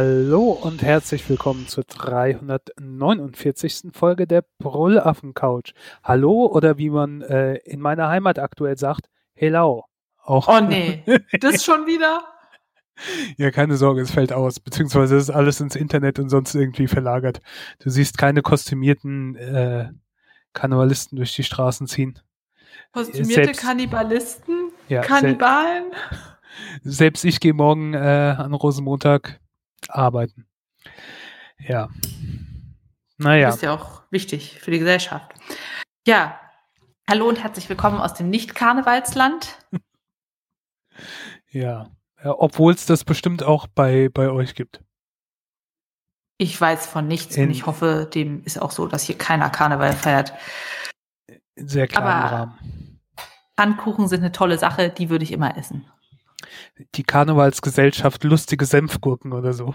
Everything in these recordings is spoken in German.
Hallo und herzlich willkommen zur 349. Folge der Brüllaffen Couch. Hallo oder wie man äh, in meiner Heimat aktuell sagt, Hello. Auch oh nee, das schon wieder? Ja, keine Sorge, es fällt aus. Beziehungsweise ist alles ins Internet und sonst irgendwie verlagert. Du siehst keine kostümierten äh, Karnevalisten durch die Straßen ziehen. Kostümierte Selbst, Kannibalisten? Ja, Kannibalen? Selbst ich gehe morgen äh, an Rosenmontag arbeiten. Ja. Naja. Das ist ja auch wichtig für die Gesellschaft. Ja. Hallo und herzlich willkommen aus dem Nicht-Karnevalsland. ja. ja Obwohl es das bestimmt auch bei, bei euch gibt. Ich weiß von nichts In, und ich hoffe, dem ist auch so, dass hier keiner Karneval feiert. In sehr kleinen Aber Rahmen. Pfannkuchen sind eine tolle Sache, die würde ich immer essen. Die Karnevalsgesellschaft lustige Senfgurken oder so.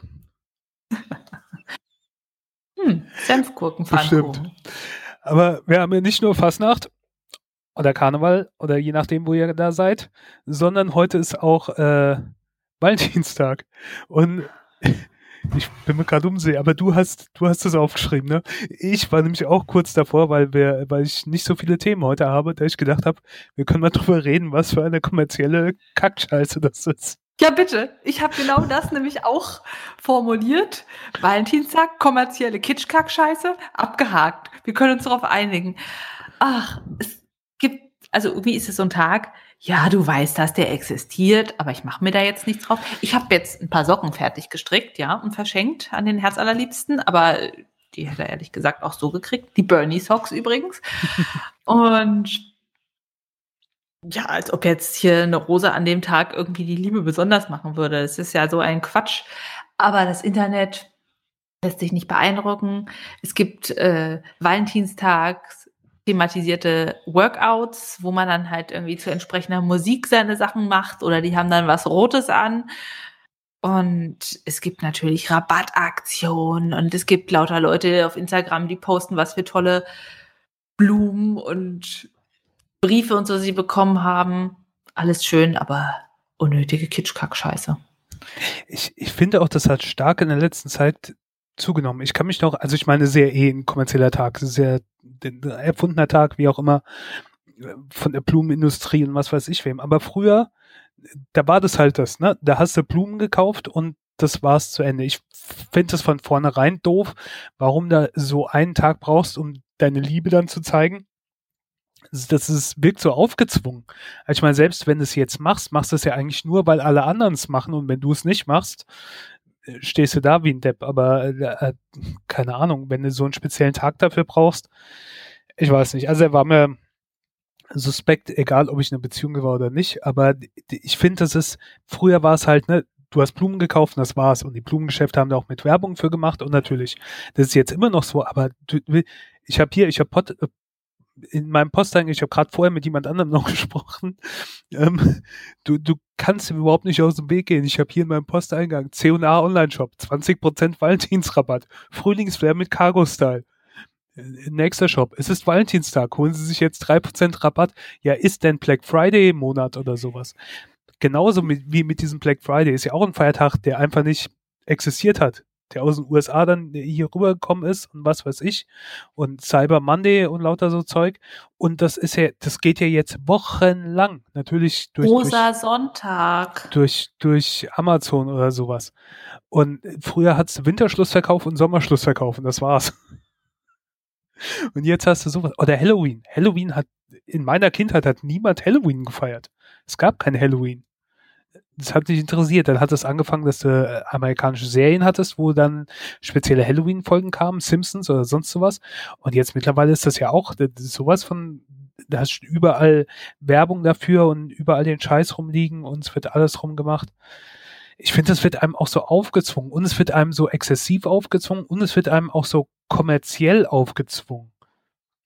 hm, Senfgurken, Bestimmt. Aber wir haben ja nicht nur Fasnacht oder Karneval oder je nachdem, wo ihr da seid, sondern heute ist auch äh, Valentinstag. Und ich bin mir gerade umsehen, aber du hast, du hast es aufgeschrieben, ne? Ich war nämlich auch kurz davor, weil wir, weil ich nicht so viele Themen heute habe, da ich gedacht habe, wir können mal drüber reden, was für eine kommerzielle Kackscheiße das ist. Ja, bitte. Ich habe genau das nämlich auch formuliert. Valentinstag, kommerzielle Kitschkackscheiße, abgehakt. Wir können uns darauf einigen. Ach, es gibt, also wie ist es so ein Tag? Ja, du weißt, dass der existiert, aber ich mache mir da jetzt nichts drauf. Ich habe jetzt ein paar Socken fertig gestrickt, ja, und verschenkt an den Herzallerliebsten, aber die hätte er ehrlich gesagt auch so gekriegt. Die Bernie Socks übrigens. und ja, als ob jetzt hier eine Rose an dem Tag irgendwie die Liebe besonders machen würde. Es ist ja so ein Quatsch. Aber das Internet lässt sich nicht beeindrucken. Es gibt äh, Valentinstags thematisierte Workouts, wo man dann halt irgendwie zu entsprechender Musik seine Sachen macht oder die haben dann was Rotes an. Und es gibt natürlich Rabattaktionen und es gibt lauter Leute auf Instagram, die posten, was für tolle Blumen und Briefe und so sie bekommen haben. Alles schön, aber unnötige Kitschkack-Scheiße. Ich, ich finde auch, das hat stark in der letzten Zeit zugenommen. Ich kann mich noch, also ich meine, sehr eh ein kommerzieller Tag, sehr erfundener Tag, wie auch immer, von der Blumenindustrie und was weiß ich wem. Aber früher, da war das halt das, ne? Da hast du Blumen gekauft und das war's zu Ende. Ich finde das von vornherein doof, warum da so einen Tag brauchst, um deine Liebe dann zu zeigen. Das ist, wirkt so aufgezwungen. Also ich meine, selbst wenn du es jetzt machst, machst du es ja eigentlich nur, weil alle anderen es machen und wenn du es nicht machst, stehst du da wie ein Depp, aber äh, äh, keine Ahnung, wenn du so einen speziellen Tag dafür brauchst, ich weiß nicht. Also er war mir suspekt, egal ob ich eine Beziehung war oder nicht, aber ich finde, das ist, früher war es halt, ne, du hast Blumen gekauft und das war's. Und die Blumengeschäfte haben da auch mit Werbung für gemacht und natürlich, das ist jetzt immer noch so, aber du, ich habe hier, ich habe in meinem Posteingang, ich habe gerade vorher mit jemand anderem noch gesprochen, ähm, du, du kannst überhaupt nicht aus dem Weg gehen. Ich habe hier in meinem Posteingang C&A Online-Shop, 20% Valentinsrabatt, Frühlingsflair mit Cargo-Style. Äh, nächster Shop, es ist Valentinstag, holen Sie sich jetzt 3% Rabatt. Ja, ist denn Black Friday Monat oder sowas? Genauso mit, wie mit diesem Black Friday ist ja auch ein Feiertag, der einfach nicht existiert hat der aus den USA dann hier rübergekommen ist und was weiß ich und Cyber Monday und lauter so Zeug und das ist ja, das geht ja jetzt wochenlang natürlich durch Rosa durch, Sonntag durch durch Amazon oder sowas und früher hat's Winterschlussverkauf und Sommerschlussverkauf und das war's. Und jetzt hast du sowas. Oder Halloween. Halloween hat, in meiner Kindheit hat niemand Halloween gefeiert. Es gab kein Halloween das hat dich interessiert. Dann hat es angefangen, dass du äh, amerikanische Serien hattest, wo dann spezielle Halloween-Folgen kamen, Simpsons oder sonst sowas. Und jetzt mittlerweile ist das ja auch das sowas von, da hast du überall Werbung dafür und überall den Scheiß rumliegen und es wird alles rumgemacht. Ich finde, das wird einem auch so aufgezwungen und es wird einem so exzessiv aufgezwungen und es wird einem auch so kommerziell aufgezwungen.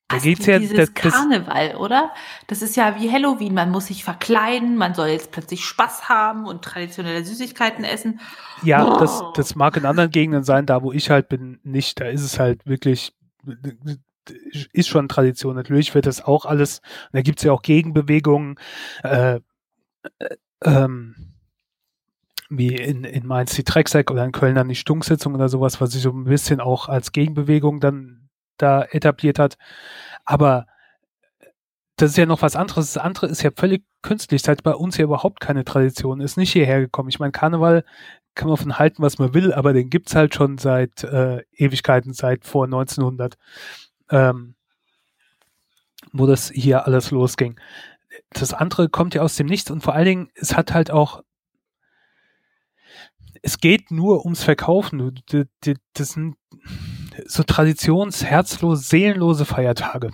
Da geht's ja dieses das, das Karneval, oder? Das ist ja wie Halloween. Man muss sich verkleiden, man soll jetzt plötzlich Spaß haben und traditionelle Süßigkeiten essen. Ja, oh. das, das mag in anderen Gegenden sein, da wo ich halt bin, nicht. Da ist es halt wirklich, ist schon Tradition. Natürlich wird das auch alles, da gibt's ja auch Gegenbewegungen. Äh, ähm, wie in, in Mainz die Trecksack oder in Köln dann die Stunksitzung oder sowas, was sich so ein bisschen auch als Gegenbewegung dann da etabliert hat. Aber das ist ja noch was anderes. Das andere ist ja völlig künstlich. Seit bei uns ja überhaupt keine Tradition ist, nicht hierher gekommen. Ich meine, Karneval kann man von halten, was man will, aber den gibt's halt schon seit äh, Ewigkeiten, seit vor 1900, ähm, wo das hier alles losging. Das andere kommt ja aus dem Nichts und vor allen Dingen, es hat halt auch es geht nur ums Verkaufen. Das sind so traditionsherzlose, seelenlose Feiertage.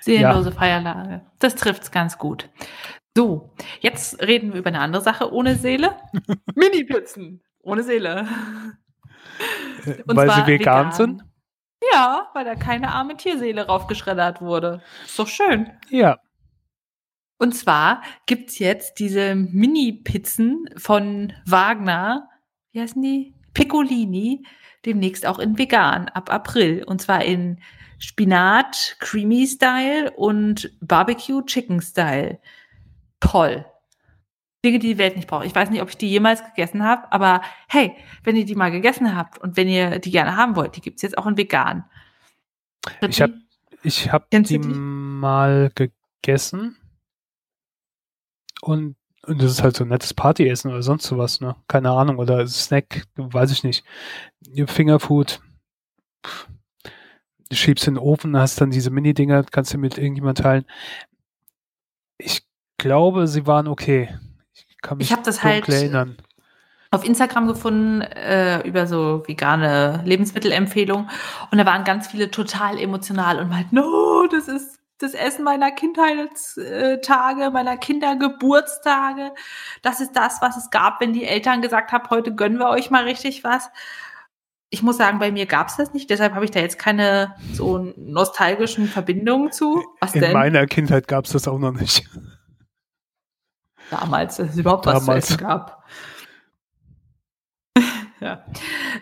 Seelenlose ja. Feiertage. Das trifft's ganz gut. So, jetzt reden wir über eine andere Sache ohne Seele. Mini-Pizzen ohne Seele. Äh, Und weil sie vegan, vegan, sind? Ja, weil da keine arme Tierseele raufgeschreddert wurde. Ist doch schön. Ja. Und zwar gibt's jetzt diese Mini-Pizzen von Wagner, wie heißen die? Piccolini, demnächst auch in vegan ab April. Und zwar in Spinat Creamy Style und Barbecue Chicken Style. Toll. Dinge, die die Welt nicht braucht. Ich weiß nicht, ob ich die jemals gegessen habe, aber hey, wenn ihr die mal gegessen habt und wenn ihr die gerne haben wollt, die gibt's jetzt auch in vegan. Ich habe ich hab die, die mal gegessen und, und das ist halt so ein nettes Partyessen oder sonst sowas, ne? Keine Ahnung. Oder Snack, weiß ich nicht. Fingerfood. Du schiebst in den Ofen, hast dann diese Mini-Dinger, kannst du mit irgendjemand teilen. Ich glaube, sie waren okay. Ich kann mich ich das halt erinnern. auf Instagram gefunden äh, über so vegane Lebensmittelempfehlungen und da waren ganz viele total emotional und meinten, no, das ist das Essen meiner Kindheitstage, meiner Kindergeburtstage. Das ist das, was es gab, wenn die Eltern gesagt haben, heute gönnen wir euch mal richtig was. Ich muss sagen, bei mir gab es das nicht, deshalb habe ich da jetzt keine so nostalgischen Verbindungen zu. Was In denn? meiner Kindheit gab es das auch noch nicht. Damals, dass es überhaupt Damals. was zu essen gab. ja.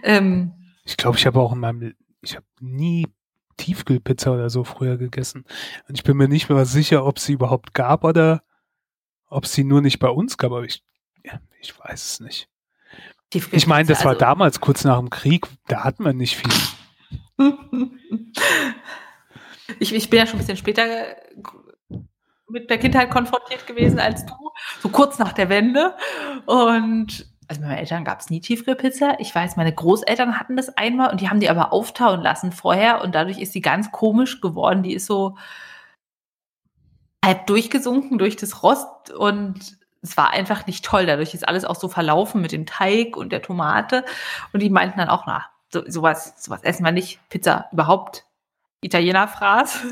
Ähm, ich glaube, ich habe auch in meinem, ich habe nie Tiefkühlpizza oder so früher gegessen. Und ich bin mir nicht mehr sicher, ob sie überhaupt gab oder ob sie nur nicht bei uns gab, aber ich, ja, ich weiß es nicht. Ich meine, das war also, damals kurz nach dem Krieg, da hat man nicht viel. ich, ich bin ja schon ein bisschen später mit der Kindheit konfrontiert gewesen als du, so kurz nach der Wende. Und also bei meinen Eltern gab es nie Tiefkühlpizza. Ich weiß, meine Großeltern hatten das einmal und die haben die aber auftauen lassen vorher und dadurch ist sie ganz komisch geworden. Die ist so halb durchgesunken durch das Rost und es war einfach nicht toll. Dadurch ist alles auch so verlaufen mit dem Teig und der Tomate und die meinten dann auch, na, so, sowas, sowas essen wir nicht. Pizza überhaupt. Italiener Fraß.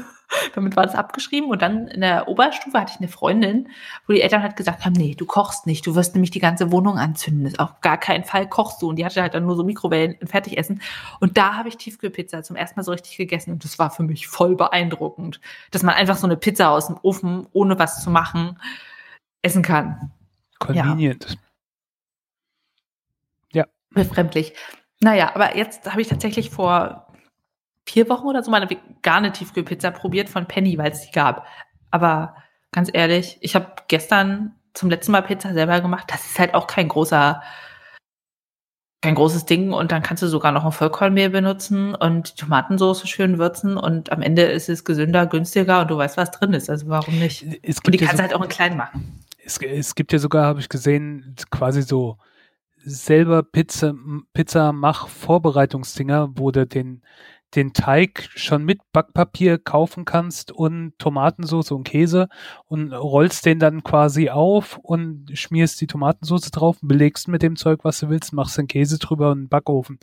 Damit war das abgeschrieben. Und dann in der Oberstufe hatte ich eine Freundin, wo die Eltern halt gesagt haben, nee, du kochst nicht, du wirst nämlich die ganze Wohnung anzünden. Das auf gar keinen Fall kochst du. Und die hatte halt dann nur so Mikrowellen und Fertigessen. Und da habe ich Tiefkühlpizza zum ersten Mal so richtig gegessen. Und das war für mich voll beeindruckend, dass man einfach so eine Pizza aus dem Ofen, ohne was zu machen, essen kann. Convenient. Ja. ja. Befremdlich. Naja, aber jetzt habe ich tatsächlich vor vier Wochen oder so mal eine vegane Tiefkühlpizza probiert von Penny, weil es die gab. Aber ganz ehrlich, ich habe gestern zum letzten Mal Pizza selber gemacht. Das ist halt auch kein großer, kein großes Ding. Und dann kannst du sogar noch ein Vollkornmehl benutzen und die Tomatensauce schön würzen. Und am Ende ist es gesünder, günstiger und du weißt, was drin ist. Also warum nicht? und die kannst du halt auch in klein machen. Es, es gibt ja sogar, habe ich gesehen, quasi so selber Pizza, Pizza mach Vorbereitungsdinger, wo du den den Teig schon mit Backpapier kaufen kannst und Tomatensauce und Käse und rollst den dann quasi auf und schmierst die Tomatensauce drauf und belegst mit dem Zeug, was du willst, machst den Käse drüber und einen Backofen.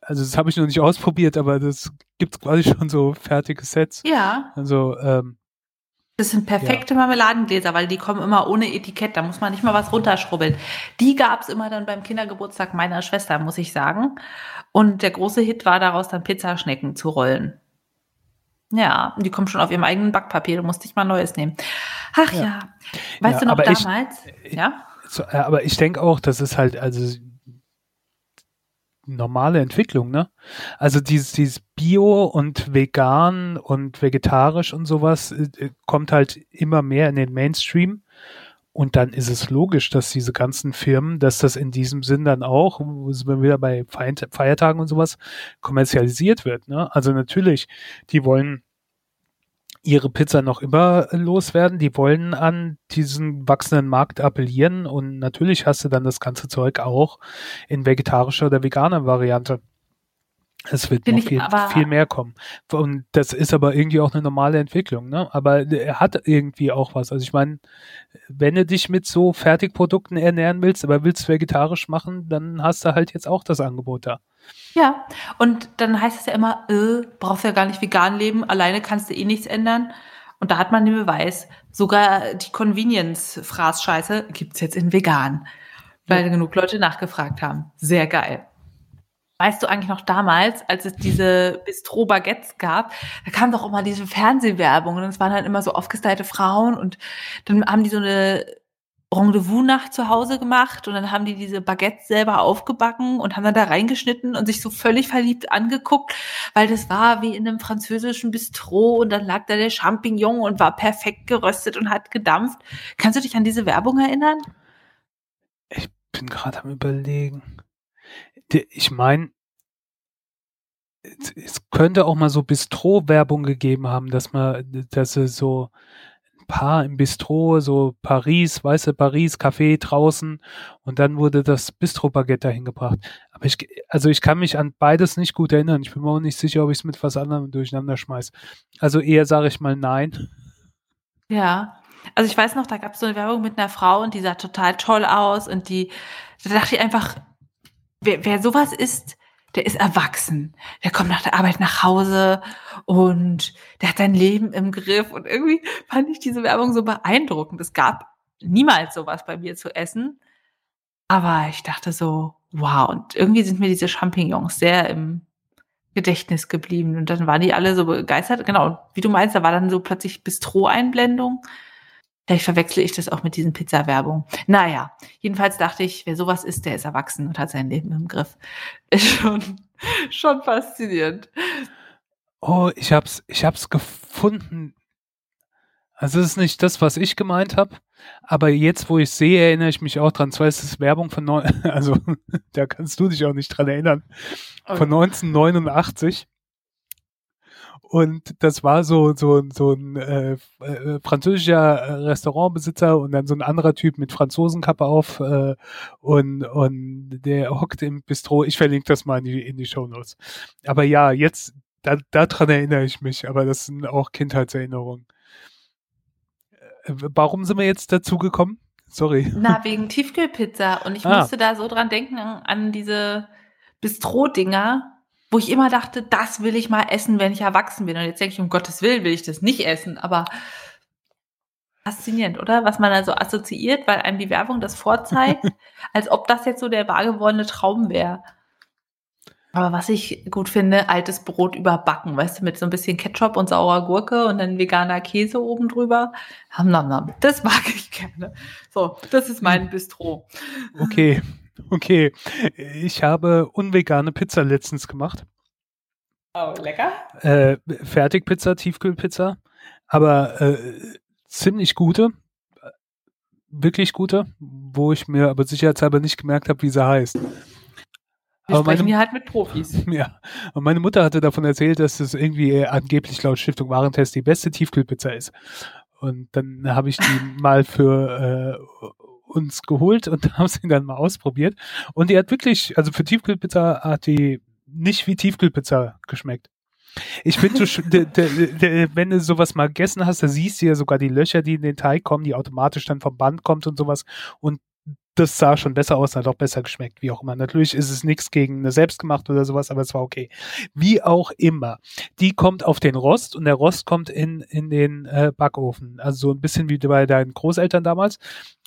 Also das habe ich noch nicht ausprobiert, aber das gibt quasi schon so fertige Sets. Ja. Also ähm, das sind perfekte ja. Marmeladengläser, weil die kommen immer ohne Etikett. Da muss man nicht mal was runterschrubbeln. Die gab es immer dann beim Kindergeburtstag meiner Schwester, muss ich sagen. Und der große Hit war daraus dann Pizzaschnecken zu rollen. Ja, die kommen schon auf ihrem eigenen Backpapier. Du musst dich mal Neues nehmen. Ach ja. ja. Weißt ja, du noch damals? Ich, ja. So, aber ich denke auch, das ist halt, also normale Entwicklung, ne? Also dieses, dieses Bio und vegan und vegetarisch und sowas äh, kommt halt immer mehr in den Mainstream Und dann ist es logisch, dass diese ganzen Firmen, dass das in diesem Sinn dann auch, sind wir wieder bei Feiertagen und sowas, kommerzialisiert wird. Ne? Also natürlich, die wollen ihre Pizza noch immer loswerden, die wollen an diesen wachsenden Markt appellieren und natürlich hast du dann das ganze Zeug auch in vegetarischer oder veganer Variante. Es wird noch viel, viel mehr kommen. Und das ist aber irgendwie auch eine normale Entwicklung, ne? Aber er hat irgendwie auch was. Also ich meine, wenn du dich mit so Fertigprodukten ernähren willst, aber willst vegetarisch machen, dann hast du halt jetzt auch das Angebot da. Ja, und dann heißt es ja immer, äh, brauchst ja gar nicht vegan leben, alleine kannst du eh nichts ändern. Und da hat man den Beweis, sogar die Convenience-Fraßscheiße gibt's jetzt in vegan, weil ja. genug Leute nachgefragt haben. Sehr geil. Weißt du eigentlich noch damals, als es diese Bistro-Baguettes gab, da kam doch immer diese Fernsehwerbung und es waren halt immer so aufgestylte Frauen und dann haben die so eine Rendezvous-Nacht zu Hause gemacht und dann haben die diese Baguettes selber aufgebacken und haben dann da reingeschnitten und sich so völlig verliebt angeguckt, weil das war wie in einem französischen Bistro und dann lag da der Champignon und war perfekt geröstet und hat gedampft. Kannst du dich an diese Werbung erinnern? Ich bin gerade am überlegen ich meine, es könnte auch mal so Bistro-Werbung gegeben haben, dass man, dass sie so ein paar im Bistro, so Paris, weiße Paris, Café draußen und dann wurde das Bistro-Baguette dahin gebracht. Aber ich, also ich kann mich an beides nicht gut erinnern. Ich bin mir auch nicht sicher, ob ich es mit was anderem durcheinander schmeiß. Also eher sage ich mal nein. Ja, also ich weiß noch, da gab es so eine Werbung mit einer Frau und die sah total toll aus und die, da dachte ich einfach, wer, wer sowas ist, der ist erwachsen. Der kommt nach der Arbeit nach Hause und der hat sein Leben im Griff. Und irgendwie fand ich diese Werbung so beeindruckend. Es gab niemals sowas bei mir zu essen. Aber ich dachte so, wow. Und irgendwie sind mir diese Champignons sehr im Gedächtnis geblieben. Und dann waren die alle so begeistert. Genau, wie du meinst, da war dann so plötzlich Bistro-Einblendung. Vielleicht verwechsle ich das auch mit diesen Pizza-Werbung. Naja, jedenfalls dachte ich, wer sowas ist, der ist erwachsen und hat sein Leben im Griff. Ist schon, schon faszinierend. Oh, ich hab's, ich hab's gefunden. Also es ist nicht das, was ich gemeint habe, aber jetzt, wo ich sehe, erinnere ich mich auch dran. Zwar ist es Werbung von, neun, also da kannst du dich auch nicht dran erinnern, von 1989. Und das war so, so, so ein äh, äh, französischer Restaurantbesitzer und dann so ein anderer Typ mit Franzosenkappe auf äh, und, und der hockt im Bistro. Ich verlinke das mal in die, in die Show Notes. Aber ja, jetzt, da, daran erinnere ich mich, aber das sind auch Kindheitserinnerungen. Äh, warum sind wir jetzt dazu gekommen? Sorry. Na, wegen Tiefkühlpizza. Und ich ah. musste da so dran denken an diese Bistro-Dinger, wo ich immer dachte, das will ich mal essen, wenn ich erwachsen bin. Und jetzt denke ich, um Gottes Willen will ich das nicht essen, aber faszinierend, oder? Was man also assoziiert, weil einem die Werbung das vorzeigt, als ob das jetzt so der wahrgewordene Traum wäre. Aber was ich gut finde, altes Brot überbacken, weißt du, mit so ein bisschen Ketchup und saurer Gurke und dann veganer Käse oben drüber. Ham, nam, nam. Das mag ich gerne. So, das ist mein Bistro. Okay. Okay, ich habe unvegane Pizza letztens gemacht. Oh, lecker. Äh, Fertigpizza, Tiefkühlpizza, aber äh, ziemlich gute, wirklich gute, wo ich mir aber sicherheitshalber nicht gemerkt habe, wie sie heißt. Wir aber sprechen meine, hier halt mit Profis. Ja, und meine Mutter hatte davon erzählt, dass es irgendwie angeblich laut Stiftung Warentest die beste Tiefkühlpizza ist. Und dann habe ich die mal für äh, uns geholt und haben sie dann mal ausprobiert. Und die hat wirklich, also für Tiefkühlpizza hat die nicht wie Tiefkühlpizza geschmeckt. Ich finde, wenn du sowas mal gegessen hast, da siehst du ja sogar die Löcher, die in den Teig kommen, die automatisch dann vom Band kommt und sowas. Und das sah schon besser aus, hat auch besser geschmeckt, wie auch immer. Natürlich ist es nichts gegen eine selbstgemacht oder sowas, aber es war okay. Wie auch immer. Die kommt auf den Rost und der Rost kommt in, in den äh, Backofen. Also so ein bisschen wie bei deinen Großeltern damals,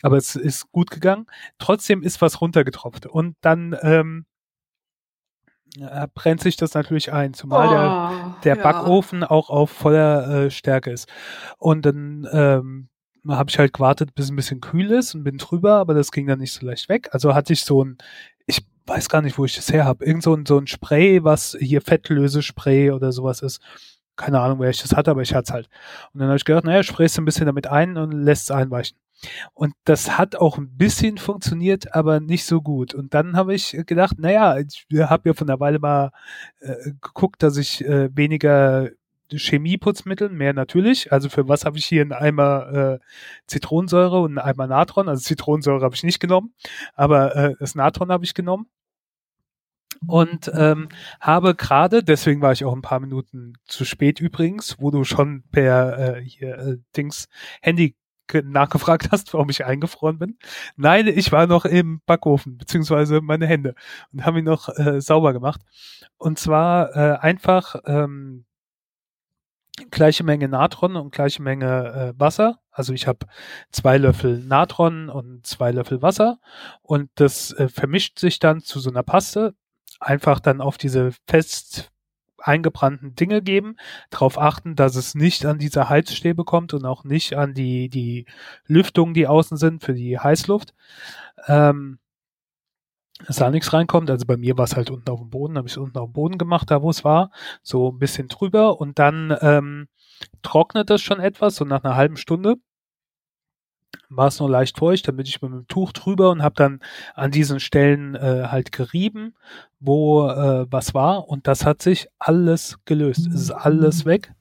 aber es ist gut gegangen. Trotzdem ist was runtergetropft und dann ähm, brennt sich das natürlich ein, zumal oh, der, der ja. Backofen auch auf voller äh, Stärke ist. Und dann ähm, habe ich halt gewartet, bis es ein bisschen kühl ist und bin drüber, aber das ging dann nicht so leicht weg. Also hatte ich so ein, ich weiß gar nicht, wo ich das her habe, irgend so ein, so ein Spray, was hier Fettlösespray oder sowas ist. Keine Ahnung, wer ich das hatte, aber ich hatte es halt. Und dann habe ich gedacht, naja, sprichst du ein bisschen damit ein und lässt es einweichen. Und das hat auch ein bisschen funktioniert, aber nicht so gut. Und dann habe ich gedacht, naja, ich habe ja von der Weile mal äh, geguckt, dass ich äh, weniger Chemieputzmittel, mehr natürlich. Also für was habe ich hier einen Eimer äh, Zitronensäure und einen Eimer Natron? Also Zitronensäure habe ich nicht genommen, aber äh, das Natron habe ich genommen. Und ähm, habe gerade, deswegen war ich auch ein paar Minuten zu spät übrigens, wo du schon per äh, hier äh, Dings Handy nachgefragt hast, warum ich eingefroren bin. Nein, ich war noch im Backofen, beziehungsweise meine Hände und habe ihn noch äh, sauber gemacht. Und zwar äh, einfach ähm, gleiche Menge Natron und gleiche Menge äh, Wasser. Also ich habe zwei Löffel Natron und zwei Löffel Wasser und das äh, vermischt sich dann zu so einer Paste. Einfach dann auf diese fest eingebrannten Dinge geben, darauf achten, dass es nicht an diese Heizstäbe kommt und auch nicht an die, die Lüftungen, die außen sind für die Heißluft. Ähm, dass da nichts reinkommt. Also bei mir war es halt unten auf dem Boden, habe ich es unten auf dem Boden gemacht, da wo es war, so ein bisschen drüber und dann ähm, trocknet das schon etwas, so nach einer halben Stunde war es nur leicht feucht, dann bin ich mit dem Tuch drüber und habe dann an diesen Stellen äh, halt gerieben, wo äh, was war und das hat sich alles gelöst. Es ist alles weg.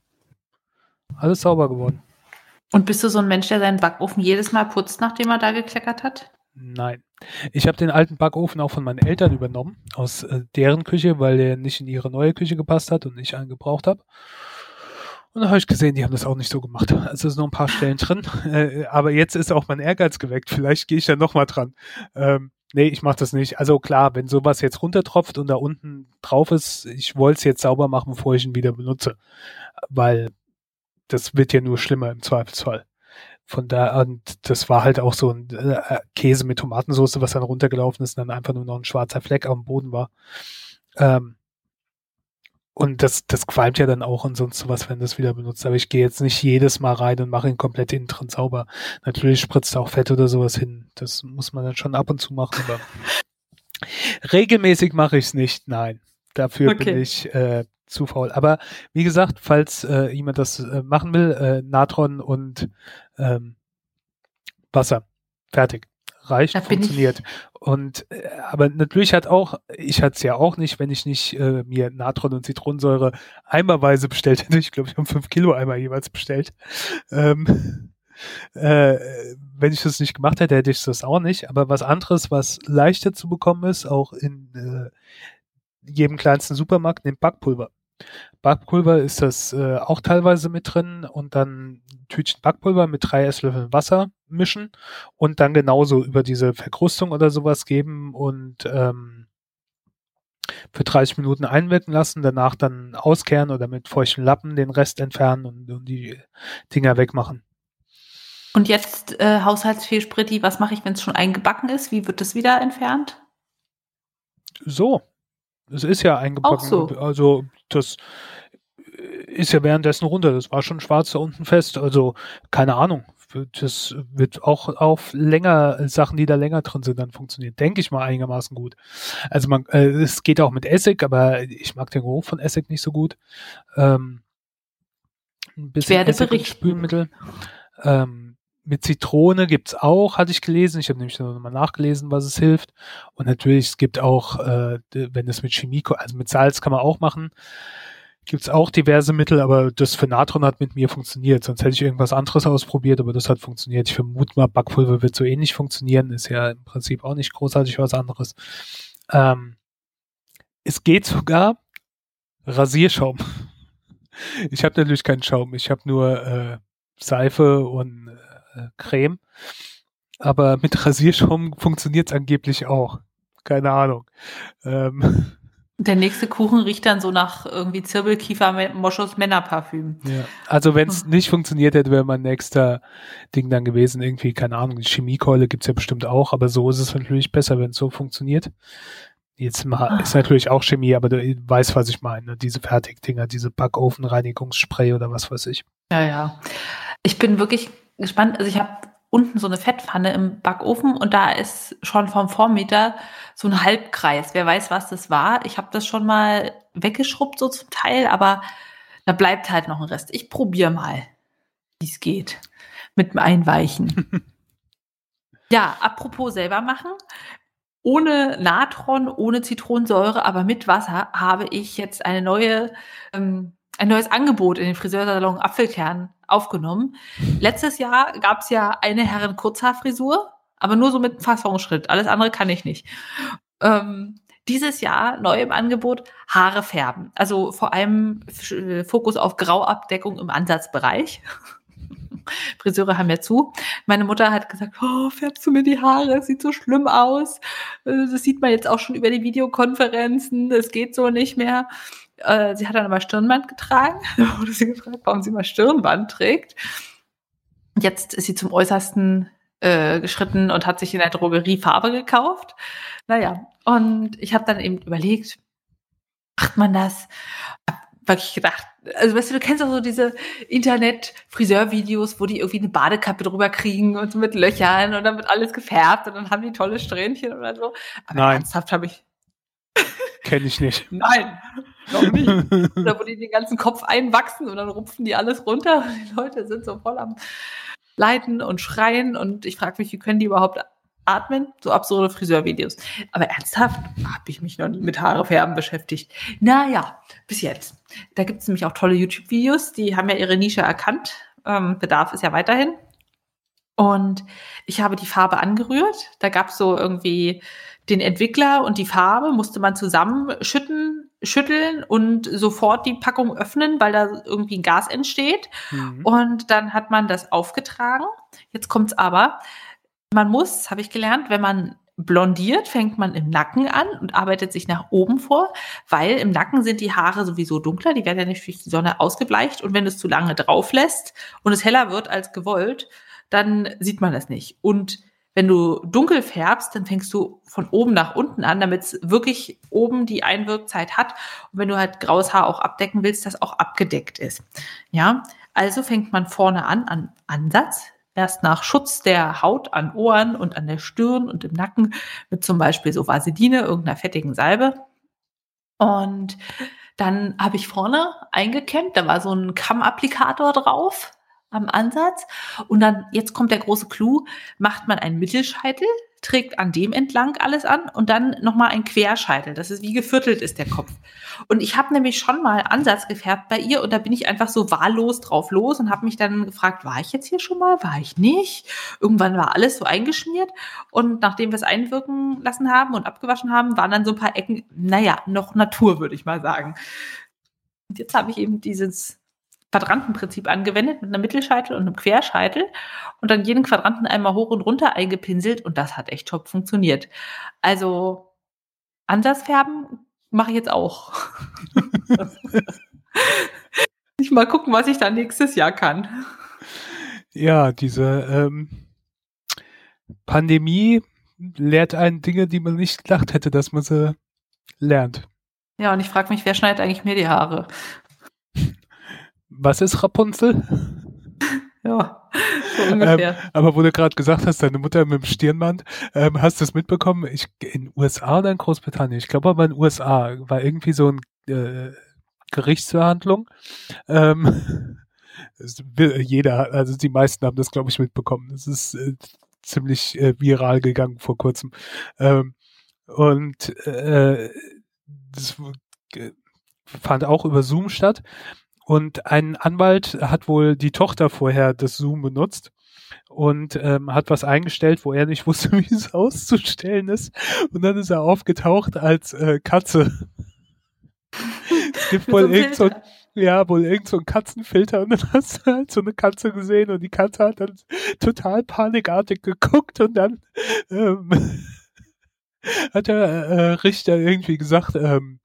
Alles sauber geworden. Und bist du so ein Mensch, der seinen Backofen jedes Mal putzt, nachdem er da gekleckert hat? Nein. Ich habe den alten Backofen auch von meinen Eltern übernommen, aus äh, deren Küche, weil der nicht in ihre neue Küche gepasst hat und ich einen gebraucht habe. Und dann habe ich gesehen, die haben das auch nicht so gemacht. Also es sind noch ein paar Stellen drin. Äh, aber jetzt ist auch mein Ehrgeiz geweckt. Vielleicht gehe ich da nochmal dran. Ähm, nee, ich mache das nicht. Also klar, wenn sowas jetzt runtertropft und da unten drauf ist, ich wollte es jetzt sauber machen, bevor ich ihn wieder benutze. Weil das wird ja nur schlimmer im Zweifelsfall. Von da und das war halt auch so ein äh, Käse mit Tomatensauce, was dann runtergelaufen ist und dann einfach nur noch ein schwarzer Fleck am Boden war. Ähm, und das, das qualmt ja dann auch und sonst sowas, wenn das wieder benutzt. Aber ich gehe jetzt nicht jedes Mal rein und mache ihn komplett innen drin sauber. Natürlich spritzt auch Fett oder sowas hin. Das muss man dann schon ab und zu machen, aber regelmäßig mache ich es nicht. Nein. Dafür okay. bin ich äh, zu faul. Aber wie gesagt, falls äh, jemand das äh, machen will, äh, Natron und ähm, Wasser. Fertig. Reicht, funktioniert. Und äh, aber natürlich hat auch, ich hatte es ja auch nicht, wenn ich nicht äh, mir Natron und Zitronensäure eimerweise bestellt hätte. Ich glaube, ich habe fünf Kilo Eimer jeweils bestellt. Ähm, äh, wenn ich das nicht gemacht hätte, hätte ich das auch nicht. Aber was anderes, was leichter zu bekommen ist, auch in äh, jedem kleinsten Supermarkt, nimmt Backpulver. Backpulver ist das äh, auch teilweise mit drin und dann Tütchen Backpulver mit drei Esslöffeln Wasser mischen und dann genauso über diese Verkrustung oder sowas geben und ähm, für 30 Minuten einwirken lassen, danach dann auskehren oder mit feuchten Lappen den Rest entfernen und, und die Dinger wegmachen. Und jetzt äh, Haushaltsfehlspritti, was mache ich, wenn es schon eingebacken ist? Wie wird das wieder entfernt? So, es ist ja eingebacken. So. Also das ist ja währenddessen runter. Das war schon schwarz da unten fest. Also keine Ahnung. Das wird auch auf länger Sachen, die da länger drin sind, dann funktionieren. Denke ich mal einigermaßen gut. Also man, äh, es geht auch mit Essig, aber ich mag den Geruch von Essig nicht so gut. Ähm, ein bisschen Essig Spülmittel. Ähm, mit Zitrone gibt's auch, hatte ich gelesen. Ich habe nämlich nochmal nachgelesen, was es hilft. Und natürlich, es gibt auch, äh, wenn es mit Chemie, also mit Salz kann man auch machen, gibt's auch diverse Mittel, aber das für Natron hat mit mir funktioniert. Sonst hätte ich irgendwas anderes ausprobiert, aber das hat funktioniert. Ich vermute mal, Backpulver wird so ähnlich funktionieren. Ist ja im Prinzip auch nicht großartig was anderes. Ähm, es geht sogar Rasierschaum. Ich habe natürlich keinen Schaum. Ich habe nur äh, Seife und äh, Creme. Aber mit Rasierschaum funktioniert es angeblich auch. Keine Ahnung. Ähm. Der nächste Kuchen riecht dann so nach irgendwie Zirbelkiefer Moschus Männerparfüm. Ja. Also wenn es hm. nicht funktioniert hätte, wäre mein nächster Ding dann gewesen, irgendwie, keine Ahnung, die Chemiekeule gibt's ja bestimmt auch, aber so ist es natürlich besser, wenn es so funktioniert. Jetzt mal, ah. ist natürlich auch Chemie, aber du weißt, was ich meine. Diese Fertigdinger, diese Backofenreinigungsspray oder was weiß ich. Ja, ja. Ich bin wirklich gespannt. Also ich habe unten so eine Fettpfanne im Backofen und da ist schon vom Vormeter so ein Halbkreis. Wer weiß, was das war. Ich habe das schon mal weggeschrubbt so zum Teil, aber Da bleibt halt noch ein Rest. Ich probiere mal, wie es geht. Mit dem Einweichen. ja, apropos selber machen. Ohne Natron, ohne Zitronensäure, aber mit Wasser habe ich jetzt eine neue, ähm, ein neues Angebot in den Friseursalon Apfelkern aufgenommen. Letztes Jahr gab es ja eine Herren Kurzhaarfrisur, aber nur so mit Fassungsschritt. Alles andere kann ich nicht. Ähm, dieses Jahr neu im Angebot Haare färben. Also vor allem äh, Fokus auf Grauabdeckung im Ansatzbereich. Friseure haben ja zu. Meine Mutter hat gesagt, oh, färbst du mir die Haare? Das sieht so schlimm aus. Äh, das sieht man jetzt auch schon über die Videokonferenzen. Das geht so nicht mehr. Äh, sie hat dann aber Stirnband getragen. Da wurde sie gefragt, warum sie mal Stirnband trägt. Jetzt ist sie zum Äußersten äh, geschritten und hat sich in der Drogerie Farbe gekauft. Naja, und ich habe dann eben überlegt, macht man das? Wirklich gedacht, also weißt du, du kennst auch so diese Internet-Friseur-Videos, wo die irgendwie eine Badekappe drüber kriegen und so mit Löchern und dann wird alles gefärbt und dann haben die tolle Strähnchen oder so. Aber Nein. ernsthaft habe ich. Kenne ich nicht. Nein, noch nicht. Oder wo die den ganzen Kopf einwachsen und dann rupfen die alles runter. Die Leute sind so voll am Leiden und Schreien und ich frage mich, wie können die überhaupt atmen? So absurde Friseurvideos. Aber ernsthaft habe ich mich noch nie mit Haare färben beschäftigt. Naja, bis jetzt. Da gibt es nämlich auch tolle YouTube-Videos, die haben ja ihre Nische erkannt. Ähm, Bedarf ist ja weiterhin. Und ich habe die Farbe angerührt. Da gab es so irgendwie den Entwickler und die Farbe, musste man zusammenschütten, schütteln und sofort die Packung öffnen, weil da irgendwie ein Gas entsteht. Mhm. Und dann hat man das aufgetragen. Jetzt kommt's aber, man muss, habe ich gelernt, wenn man blondiert, fängt man im Nacken an und arbeitet sich nach oben vor, weil im Nacken sind die Haare sowieso dunkler, die werden ja nicht durch die Sonne ausgebleicht und wenn du es zu lange drauf lässt und es heller wird als gewollt, dann sieht man das nicht. Und wenn du dunkel färbst, dann fängst du von oben nach unten an, damit es wirklich oben die Einwirkzeit hat. Und wenn du halt graues Haar auch abdecken willst, das auch abgedeckt ist. Ja, also fängt man vorne an, an Ansatz, erst nach Schutz der Haut an Ohren und an der Stirn und im Nacken mit zum Beispiel so Vaseline, irgendeiner fettigen Salbe. Und dann habe ich vorne eingekämmt, da war so ein Kammapplikator drauf am Ansatz. Und dann, jetzt kommt der große Clou, macht man einen Mittelscheitel, trägt an dem entlang alles an und dann nochmal ein Querscheitel. Das ist wie geviertelt ist der Kopf. Und ich habe nämlich schon mal Ansatz gefärbt bei ihr und da bin ich einfach so wahllos drauf los und habe mich dann gefragt, war ich jetzt hier schon mal? War ich nicht? Irgendwann war alles so eingeschmiert und nachdem wir es einwirken lassen haben und abgewaschen haben, waren dann so ein paar Ecken, naja, noch Natur, würde ich mal sagen. Und jetzt habe ich eben dieses Quadrantenprinzip angewendet mit einem Mittelscheitel und einem Querscheitel und dann jeden Quadranten einmal hoch und runter eingepinselt und das hat echt top funktioniert. Also Ansatzfärben mache ich jetzt auch. ich mal gucken, was ich dann nächstes Jahr kann. Ja, diese ähm, Pandemie lehrt einen Dinge, die man nicht gedacht hätte, dass man sie lernt. Ja, und ich frage mich, wer schneidet eigentlich mir die Haare? Was ist Rapunzel? Ja, so ungefähr. Ähm, aber wo du gerade gesagt hast, deine Mutter mit dem Stirnband, ähm, hast du es mitbekommen? Ich, in USA oder in Großbritannien? Ich glaube aber in USA war irgendwie so ein äh, Gerichtsverhandlung. Ähm, jeder, also die meisten haben das, glaube ich, mitbekommen. Das ist äh, ziemlich äh, viral gegangen vor kurzem. Ähm, und äh, das fand auch über Zoom statt. Und ein Anwalt hat wohl die Tochter vorher das Zoom benutzt und ähm, hat was eingestellt, wo er nicht wusste, wie es auszustellen ist. Und dann ist er aufgetaucht als äh, Katze. es gibt wohl irgend so, ja, wohl irgend so ein Katzenfilter und dann hast du halt so eine Katze gesehen und die Katze hat dann total panikartig geguckt und dann ähm, hat der äh, Richter irgendwie gesagt, ähm,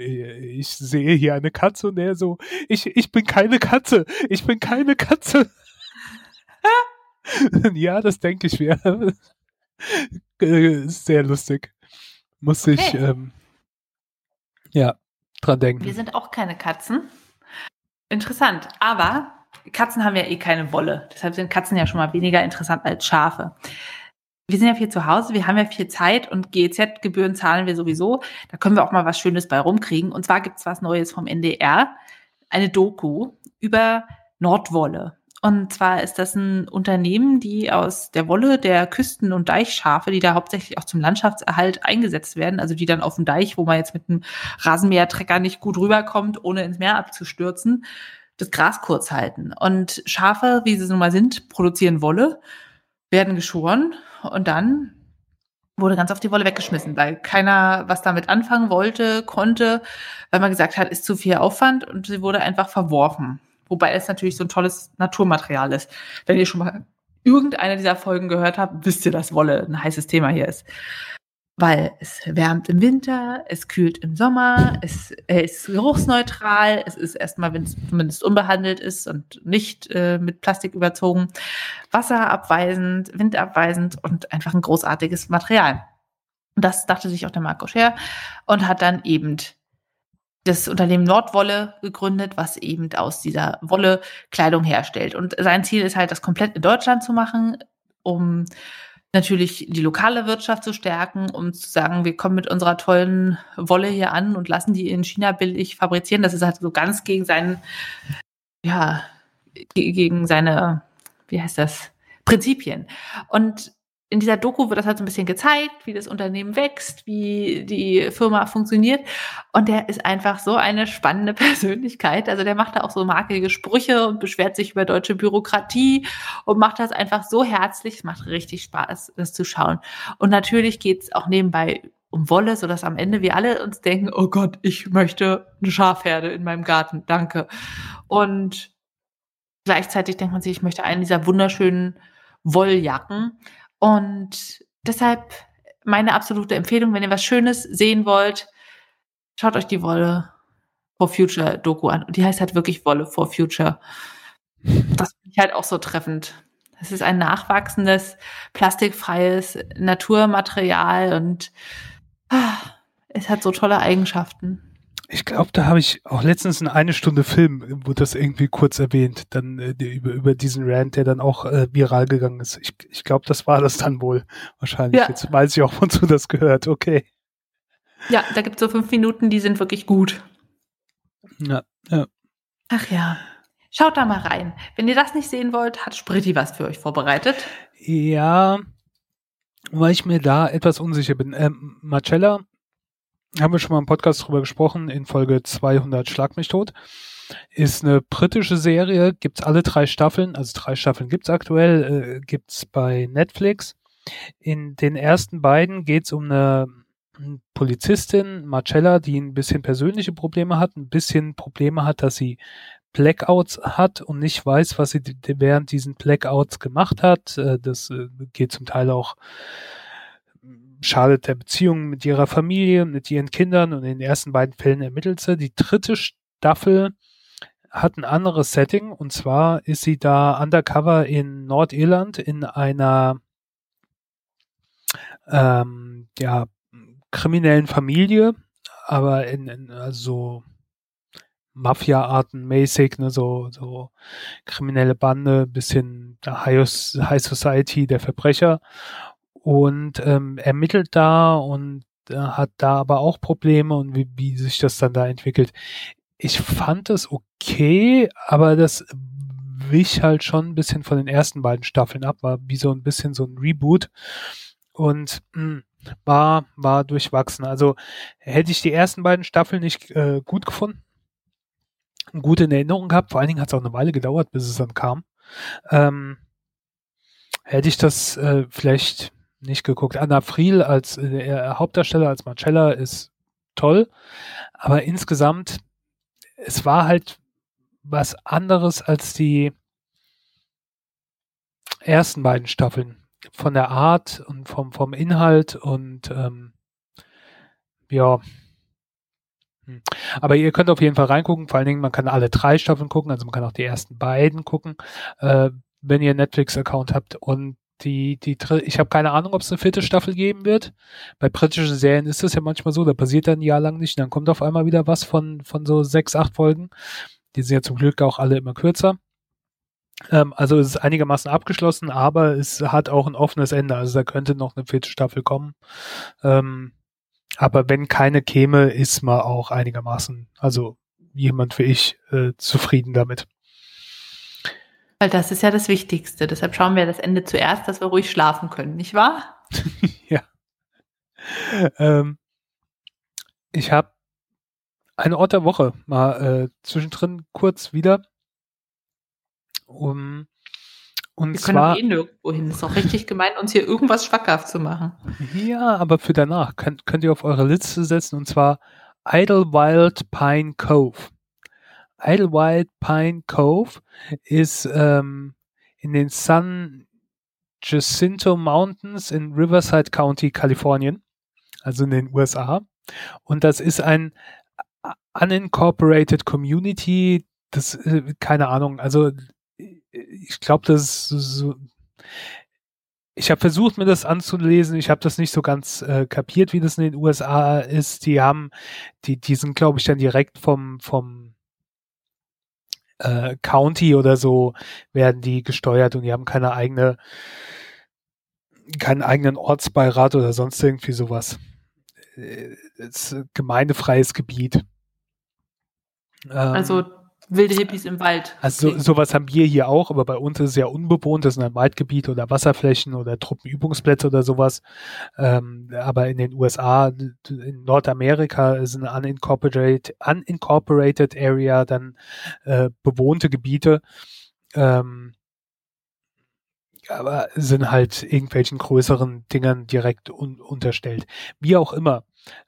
ich sehe hier eine Katze und er so, ich, ich bin keine Katze, ich bin keine Katze. ja, das denke ich mir. Sehr lustig. Muss okay. ich, ähm, ja, dran denken. Wir sind auch keine Katzen. Interessant, aber Katzen haben ja eh keine Wolle. Deshalb sind Katzen ja schon mal weniger interessant als Schafe wir sind ja viel zu Hause, wir haben ja viel Zeit und GEZ-Gebühren zahlen wir sowieso. Da können wir auch mal was Schönes bei rumkriegen. Und zwar gibt's was Neues vom NDR. eine Doku über Nordwolle. Und zwar ist das ein Unternehmen, die aus der Wolle der Küsten- und Deichschafe, die da hauptsächlich auch zum Landschaftserhalt eingesetzt werden, also die dann auf dem Deich, wo man jetzt mit einem Rasenmähertrecker nicht gut rüberkommt, ohne ins Meer abzustürzen, das Gras kurz halten. Und Schafe, wie sie nun mal sind, produzieren Wolle, werden geschoren und dann wurde ganz auf die Wolle weggeschmissen, weil keiner was damit anfangen wollte, konnte, weil man gesagt hat, ist zu viel Aufwand und sie wurde einfach verworfen. Wobei es natürlich so ein tolles Naturmaterial ist. Wenn ihr schon mal irgendeine dieser Folgen gehört habt, wisst ihr, dass Wolle ein heißes Thema hier ist. Weil es wärmt im Winter, es kühlt im Sommer, es, ist geruchsneutral, es ist erstmal, wenn es zumindest unbehandelt ist und nicht äh, mit Plastik überzogen, wasserabweisend, windabweisend und einfach ein großartiges Material. Das dachte sich auch der Marco Scher und hat dann eben das Unternehmen Nordwolle gegründet, was eben aus dieser Wolle Kleidung herstellt. Und sein Ziel ist halt, das komplett in Deutschland zu machen, um natürlich die lokale Wirtschaft zu stärken, um zu sagen, wir kommen mit unserer tollen Wolle hier an und lassen die in China billig fabrizieren. Das ist halt so ganz gegen seinen, ja, gegen seine, wie heißt das, Prinzipien. Und in dieser Doku wird das halt so ein bisschen gezeigt, wie das Unternehmen wächst, wie die Firma funktioniert. Und der ist einfach so eine spannende Persönlichkeit. Also der macht da auch so markige Sprüche und beschwert sich über deutsche Bürokratie und macht das einfach so herzlich. Es macht richtig Spaß, das zu schauen. Und natürlich geht's auch nebenbei um Wolle, so dass am Ende wir alle uns denken, oh Gott, ich möchte eine Schafherde in meinem Garten. Danke. Und gleichzeitig denkt man sich, ich möchte einen dieser wunderschönen Wolljacken. Und deshalb meine absolute Empfehlung, wenn ihr was Schönes sehen wollt, schaut euch die Wolle for Future Doku an. Und die heißt halt wirklich Wolle for Future. Das finde ich halt auch so treffend. Es ist ein nachwachsendes, plastikfreies Naturmaterial und ah, es hat so tolle Eigenschaften. Ich glaube, da habe ich auch letztens in eine Stunde Film, wo das irgendwie kurz erwähnt, dann äh, über, über diesen Rant, der dann auch äh, viral gegangen ist. Ich, ich glaube, das war das dann wohl wahrscheinlich. Ja. Jetzt weiß ich auch, wozu das gehört. Okay. Ja, da gibt es so fünf Minuten, die sind wirklich gut. Ja, ja. Ach ja. Schaut da mal rein. Wenn ihr das nicht sehen wollt, hat Spritti was für euch vorbereitet. Ja, weil ich mir da etwas unsicher bin. Ähm, Marcella haben wir schon mal im Podcast drüber gesprochen, in Folge 200 Schlag mich tot. Ist eine britische Serie, gibt's alle drei Staffeln, also drei Staffeln gibt's aktuell, äh, gibt's bei Netflix. In den ersten beiden geht's um eine Polizistin, Marcella, die ein bisschen persönliche Probleme hat, ein bisschen Probleme hat, dass sie Blackouts hat und nicht weiß, was sie während diesen Blackouts gemacht hat. Äh, das äh, geht zum Teil auch schadet der Beziehung mit ihrer Familie mit ihren Kindern und in den ersten beiden Fällen ermittelt sie. Die dritte Staffel hat ein anderes Setting und zwar ist sie da undercover in Nordirland in einer ähm, ja, kriminellen Familie, aber in, in also Mafia-Arten-mäßig, ne, so, so kriminelle Bande, bisschen High, High Society der Verbrecher und ähm, ermittelt da und äh, hat da aber auch Probleme und wie, wie sich das dann da entwickelt. Ich fand es okay, aber das wich halt schon ein bisschen von den ersten beiden Staffeln ab, war wie so ein bisschen so ein Reboot und mh, hm, war war durchwachsen. Also hätte ich die ersten beiden Staffeln nicht äh, gut gefunden, gut in Erinnerung gehabt. Vor allen Dingen hat es auch eine Weile gedauert, bis es dann kam. Ähm, hätte ich das äh, vielleicht nicht geguckt. Anna Friel als äh, Hauptdarsteller, als Marcella ist toll, aber insgesamt, es war halt was anderes als die ersten beiden Staffeln. Von der Art und vom, vom Inhalt und ähm, ja. Hm. Aber ihr könnt auf jeden Fall reingucken. Vor allen Dingen, man kann alle drei Staffeln gucken, also man kann auch die ersten beiden gucken, äh, wenn ihr Netflix-Account habt. Und die, die, ich habe keine Ahnung, ob es eine vierte Staffel geben wird. Bei britischen Serien ist das ja manchmal so, da passiert dann ein Jahr lang nicht, dann kommt auf einmal wieder was von, von so sechs, acht Folgen. Die sind ja zum Glück auch alle immer kürzer. Ähm, also es ist einigermaßen abgeschlossen, aber es hat auch ein offenes Ende. Also da könnte noch eine vierte Staffel kommen. Ähm, aber wenn keine käme, ist man auch einigermaßen, also jemand wie ich äh, zufrieden damit. Weil das ist ja das Wichtigste. Deshalb schauen wir das Ende zuerst, dass wir ruhig schlafen können, nicht wahr? ja. Ähm, ich habe eine Ort der Woche mal äh, zwischendrin kurz wieder. Um, und wir können zwar, auch eh nirgendwo hin. Ist doch richtig gemeint, uns hier irgendwas schwackhaft zu machen. Ja, aber für danach könnt, könnt ihr auf eure Liste setzen und zwar Idlewild Pine Cove. Idlewild Pine Cove ist ähm, in den San Jacinto Mountains in Riverside County, Kalifornien, also in den USA. Und das ist ein unincorporated Community, das, äh, keine Ahnung, also ich glaube, das ist so, ich habe versucht, mir das anzulesen. Ich habe das nicht so ganz äh, kapiert, wie das in den USA ist. Die haben, die, die sind, glaube ich, dann direkt vom, vom äh, County oder so werden die gesteuert und die haben keine eigene, keinen eigenen Ortsbeirat oder sonst irgendwie sowas. Äh, es ist gemeindefreies Gebiet. Ähm, also wilde Hippies im Wald. Also so, sowas haben wir hier auch, aber bei uns ist es ja unbewohnt, das sind ein Waldgebiet oder Wasserflächen oder Truppenübungsplätze oder sowas. Ähm, aber in den USA, in Nordamerika ist ein unincorporated, unincorporated Area dann äh, bewohnte Gebiete. Ähm, aber sind halt irgendwelchen größeren Dingern direkt un unterstellt. Wie auch immer.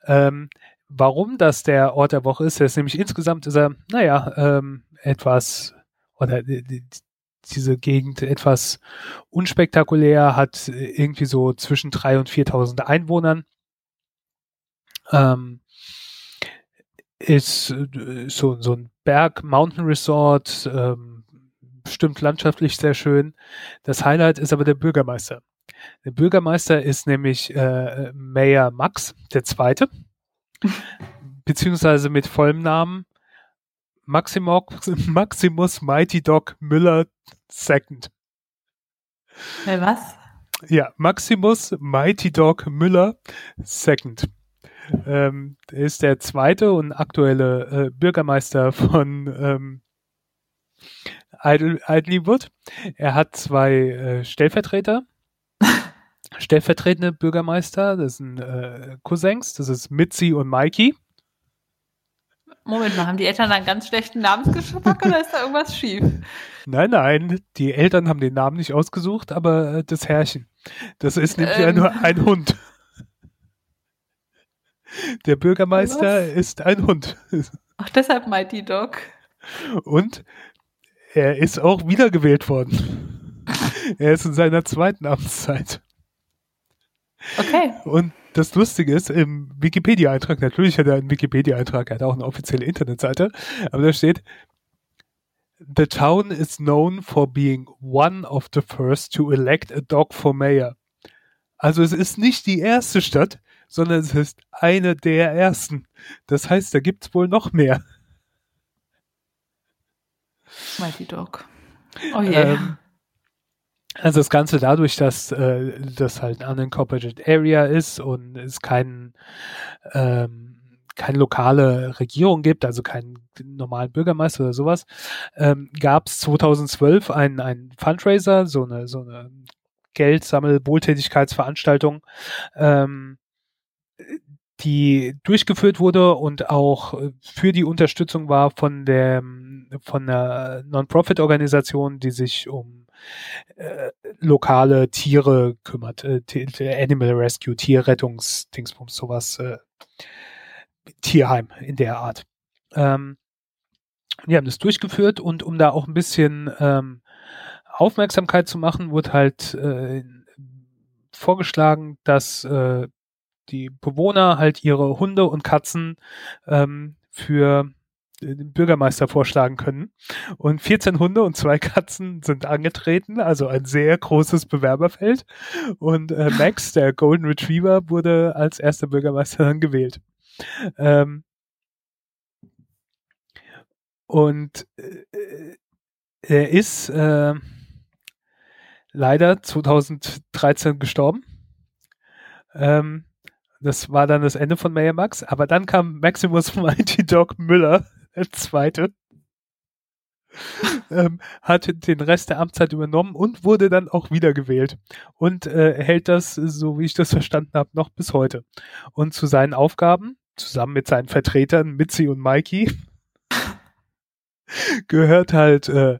Ähm, warum das der Ort der Woche ist. Ist nämlich insgesamt ist naja, ähm, etwas oder die, diese Gegend etwas unspektakulär, hat irgendwie so zwischen drei und 4.000 Einwohnern. Ähm, ist äh, so, so ein Berg Mountain Resort, ähm, bestimmt landschaftlich sehr schön. Das Highlight ist aber der Bürgermeister. Der Bürgermeister ist nämlich äh, Mayor Max, der Zweite beziehungsweise mit vollem Namen Maximus, Maximus Mighty Dog Müller II. Hey, was? Ja, Maximus Mighty Dog Müller II. Ähm, ist der zweite und aktuelle äh, Bürgermeister von ähm, Idlewood. Er hat zwei äh, Stellvertreter, stellvertretende Bürgermeister, das sind äh, Cousins, das ist Mitzi und Mikey. Moment mal, haben die Eltern einen ganz schlechten Namensgeschmack oder ist da irgendwas schief? Nein, nein, die Eltern haben den Namen nicht ausgesucht, aber äh, das Herrchen. Das ist nämlich ähm. nur ein Hund. Der Bürgermeister Was? ist ein Hund. Ach, deshalb Mighty Dog. Und er ist auch wiedergewählt worden. er ist in seiner zweiten Amtszeit. Okay. Und das Lustige ist, im Wikipedia-Eintrag, natürlich hat er einen Wikipedia-Eintrag, er hat auch eine offizielle Internetseite, aber da steht, The town is known for being one of the first to elect a dog for mayor. Also es ist nicht die erste Stadt, sondern es ist eine der ersten. Das heißt, da gibt es wohl noch mehr. Mighty Dog. Oh yeah. Ähm, also das Ganze dadurch, dass äh, das halt ein unincorporated Area ist und es kein, ähm, keine lokale Regierung gibt, also keinen normalen Bürgermeister oder sowas, ähm, gab es 2012 einen, einen Fundraiser, so eine, so eine Geldsammel-Wohltätigkeitsveranstaltung, ähm, die durchgeführt wurde und auch für die Unterstützung war von der von einer Non-Profit-Organisation, die sich um äh, lokale Tiere kümmert, äh, Animal Rescue, Tierrettungs-Dingsbums, sowas, äh, Tierheim in der Art. Ähm, wir haben das durchgeführt und um da auch ein bisschen ähm, Aufmerksamkeit zu machen, wurde halt äh, vorgeschlagen, dass äh, die Bewohner halt ihre Hunde und Katzen ähm, für den Bürgermeister vorschlagen können. Und 14 Hunde und zwei Katzen sind angetreten, also ein sehr großes Bewerberfeld. Und äh, Max, der Golden Retriever, wurde als erster Bürgermeister dann gewählt. Ähm, und äh, er ist äh, leider 2013 gestorben. Ähm, das war dann das Ende von Mayor Max, aber dann kam Maximus Mighty Dog Müller der zweite, ähm, hat den Rest der Amtszeit übernommen und wurde dann auch wiedergewählt und äh, hält das, so wie ich das verstanden habe, noch bis heute. Und zu seinen Aufgaben, zusammen mit seinen Vertretern Mitzi und Mikey, gehört halt äh,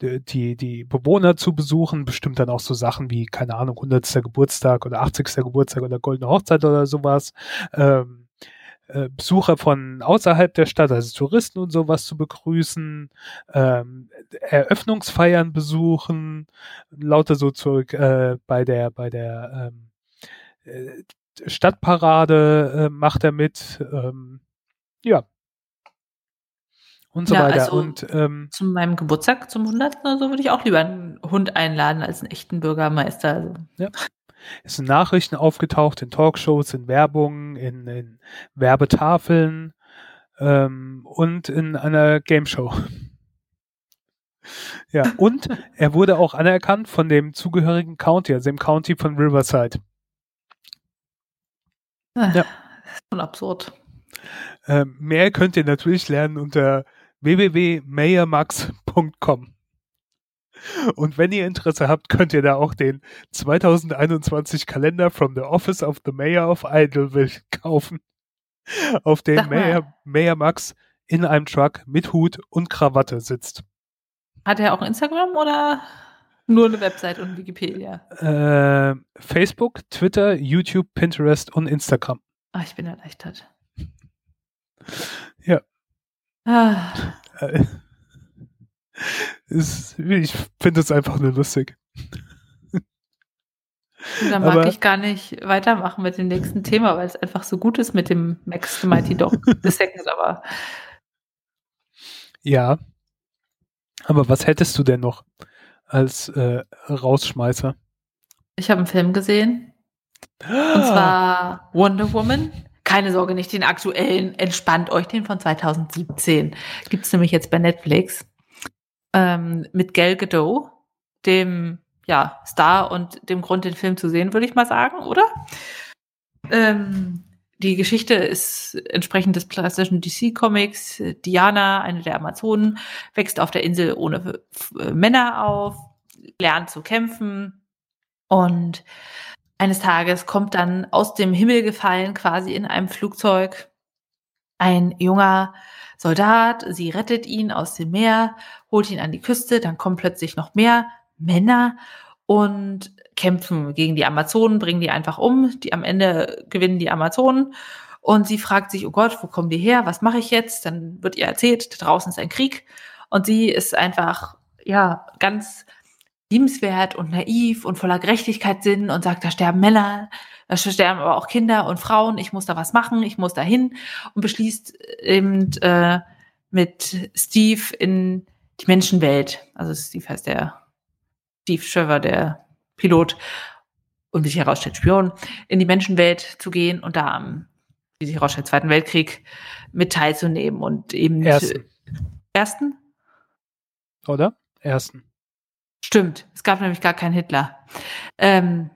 die, die Bewohner zu besuchen, bestimmt dann auch so Sachen wie, keine Ahnung, 100. Geburtstag oder 80. Geburtstag oder Goldene Hochzeit oder sowas. Ähm, äh, Besucher von außerhalb der Stadt, also Touristen und sowas zu begrüßen, ähm, Eröffnungsfeiern besuchen, lauter so zurück äh, bei der bei der ähm, äh, Stadtparade äh, macht er mit, ähm, ja und so Ja, weiter also und ähm, zu meinem Geburtstag, zum 100. oder so, würde ich auch lieber einen Hund einladen als einen echten Bürgermeister. Also, ist in Nachrichten aufgetaucht, in Talkshows, in Werbung, in, in Werbetafeln ähm, und in einer Gameshow. Ja, und er wurde auch anerkannt von dem zugehörigen County, also dem County von Riverside. äh, Ja. Schon absurd. Ähm, mehr könnt ihr natürlich lernen unter www.mayormax.com. Und wenn ihr Interesse habt, könnt ihr da auch den 2021 Kalender from the Office of the Mayor of Idleville kaufen, auf dem. Mayor, Mayor Max in einem Truck mit Hut und Krawatte sitzt. Hat er auch Instagram oder nur eine Website und Wikipedia? Äh, Facebook, Twitter, YouTube, Pinterest und Instagram. Ah, ich bin erleichtert. Ja. Ah, Äh, ist, ich finde es einfach nur lustig. dann mag Aber- ich gar nicht weitermachen mit dem nächsten Thema, weil es einfach so gut ist mit dem Max the Mighty Dog the Second, aber Ja. Aber was hättest du denn noch als äh, Rausschmeißer? ich habe einen Film gesehen Ah. und zwar Wonder Woman. Keine Sorge, nicht den aktuellen, entspannt euch den von 2017. Gibt's nämlich jetzt bei Netflix ähm, mit Gal Gadot, dem ja, Star und dem Grund, den Film zu sehen, würde ich mal sagen, oder? Ähm, die Geschichte ist entsprechend des klassischen DC-Comics. Diana, eine der Amazonen, wächst auf der Insel ohne äh, Männer auf, lernt zu kämpfen und eines Tages kommt dann aus dem Himmel gefallen, quasi in einem Flugzeug, ein junger Soldat. Sie rettet ihn aus dem Meer, holt ihn an die Küste, dann kommen plötzlich noch mehr Männer und kämpfen gegen die Amazonen, bringen die einfach um. Die am Ende gewinnen die Amazonen. Und sie fragt sich, oh Gott, wo kommen die her? Was mache ich jetzt? Dann wird ihr erzählt, da draußen ist ein Krieg. Und sie ist einfach, ja, ganz liebenswert und naiv und voller Gerechtigkeitssinn und sagt, da sterben Männer, da sterben aber auch Kinder und Frauen, ich muss da was machen, ich muss da hin und beschließt eben äh, mit Steve in die Menschenwelt, also Steve heißt der Steve Trevor, der Pilot und wie sich herausstellt, Spion, in die Menschenwelt zu gehen und da am, wie sich herausstellt, Zweiten Weltkrieg mit teilzunehmen und eben Ersten. ersten? Oder? Ersten. Stimmt, es gab nämlich gar keinen Hitler. Ähm,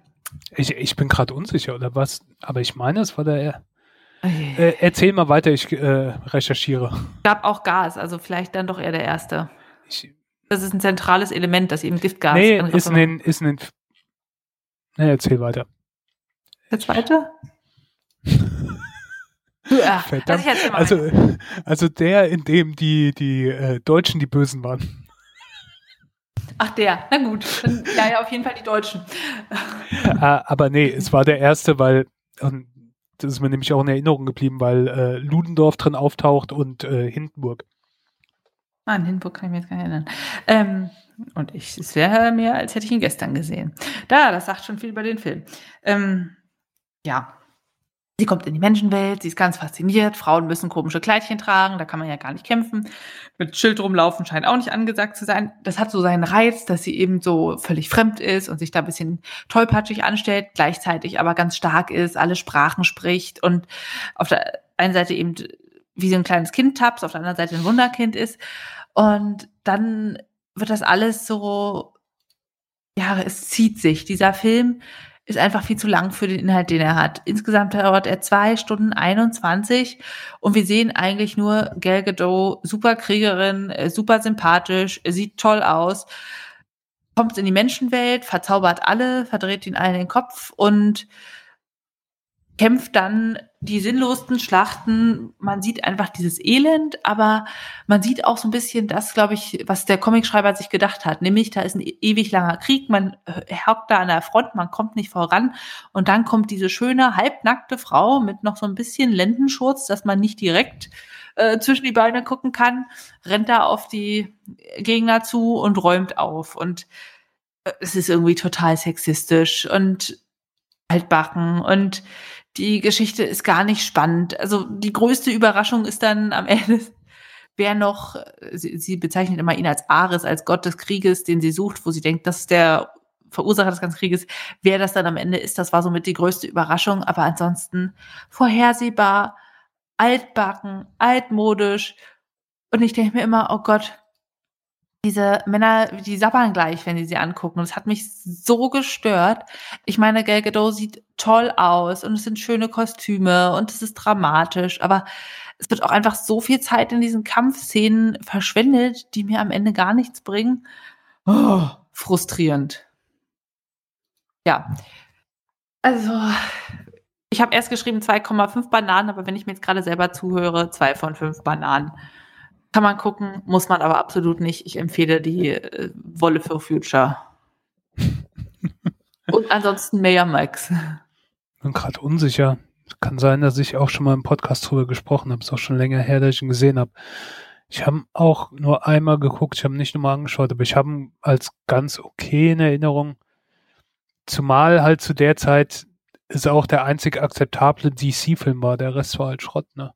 Ich, ich bin gerade unsicher, oder was? Aber ich meine, es war der. äh, Äh, erzähl mal weiter, ich äh, recherchiere. gab auch Gas, also vielleicht dann doch eher der erste. Ich, Das ist ein zentrales Element, das eben Giftgas. nee, ist ein, ist ein. Nee, erzähl weiter. Der zweite? ja, Verdammt. also Also, weiter. also der, in dem die, die äh, Deutschen die Bösen waren. Ach, der. Na gut. Dann, ja, ja, auf jeden Fall die Deutschen. äh, aber nee, es war der erste, weil, und das ist mir nämlich auch in Erinnerung geblieben, weil äh, Ludendorff drin auftaucht und äh, Hindenburg. Ah, in Hindenburg kann ich mich jetzt gar nicht erinnern. Ähm, und ich, es wäre mir, als hätte ich ihn gestern gesehen. Da, das sagt schon viel über den Film. Ähm, ja. Sie kommt in die Menschenwelt, sie ist ganz fasziniert. Frauen müssen komische Kleidchen tragen, da kann man ja gar nicht kämpfen. Mit Schild rumlaufen scheint auch nicht angesagt zu sein. Das hat so seinen Reiz, dass sie eben so völlig fremd ist und sich da ein bisschen tollpatschig anstellt, gleichzeitig aber ganz stark ist, alle Sprachen spricht und auf der einen Seite eben wie so ein kleines Kind tapst, auf der anderen Seite ein Wunderkind ist. Und dann wird das alles so, ja, es zieht sich. Dieser Film ist einfach viel zu lang für den Inhalt, den er hat. Insgesamt dauert er zwei Stunden 21 und wir sehen eigentlich nur Gal Gadot, super Kriegerin, äh, super sympathisch, sieht toll aus, kommt in die Menschenwelt, verzaubert alle, verdreht ihnen allen den Kopf und kämpft dann die sinnlosen Schlachten. Man sieht einfach dieses Elend, aber man sieht auch so ein bisschen das, glaube ich, was der Comicschreiber sich gedacht hat. Nämlich, da ist ein ewig langer Krieg, man hockt da an der Front, man kommt nicht voran und dann kommt diese schöne, halbnackte Frau mit noch so ein bisschen Lendenschurz, dass man nicht direkt äh, zwischen die Beine gucken kann, rennt da auf die Gegner zu und räumt auf. Und äh, es ist irgendwie total sexistisch und altbacken und die Geschichte ist gar nicht spannend. Also die größte Überraschung ist dann am Ende, wer noch, sie, sie bezeichnet immer ihn als Ares, als Gott des Krieges, den sie sucht, wo sie denkt, das ist der Verursacher des ganzen Krieges. Wer das dann am Ende ist, das war somit die größte Überraschung. Aber ansonsten vorhersehbar, altbacken, altmodisch. Und ich denke mir immer, oh Gott, diese Männer, die sabbern gleich, wenn die sie angucken. Und das hat mich so gestört. Ich meine, Gal Gadot sieht toll aus und es sind schöne Kostüme und es ist dramatisch, aber es wird auch einfach so viel Zeit in diesen Kampfszenen verschwendet, die mir am Ende gar nichts bringen. Oh, frustrierend. Ja. Also, ich habe erst geschrieben 2,5 Bananen, aber wenn ich mir jetzt gerade selber zuhöre, 2 von 5 Bananen. Kann man gucken, muss man aber absolut nicht. Ich empfehle die äh, Wolle für Future. Und ansonsten Mayor Max. Ich bin gerade unsicher. Kann sein, dass ich auch schon mal im Podcast drüber gesprochen habe. Ist auch schon länger her, dass ich ihn gesehen habe. Ich habe auch nur einmal geguckt, ich habe nicht nochmal angeschaut, aber ich habe ihn als ganz okay in Erinnerung. Zumal halt zu der Zeit es auch der einzig akzeptable DC-Film war. Der Rest war halt Schrott, ne?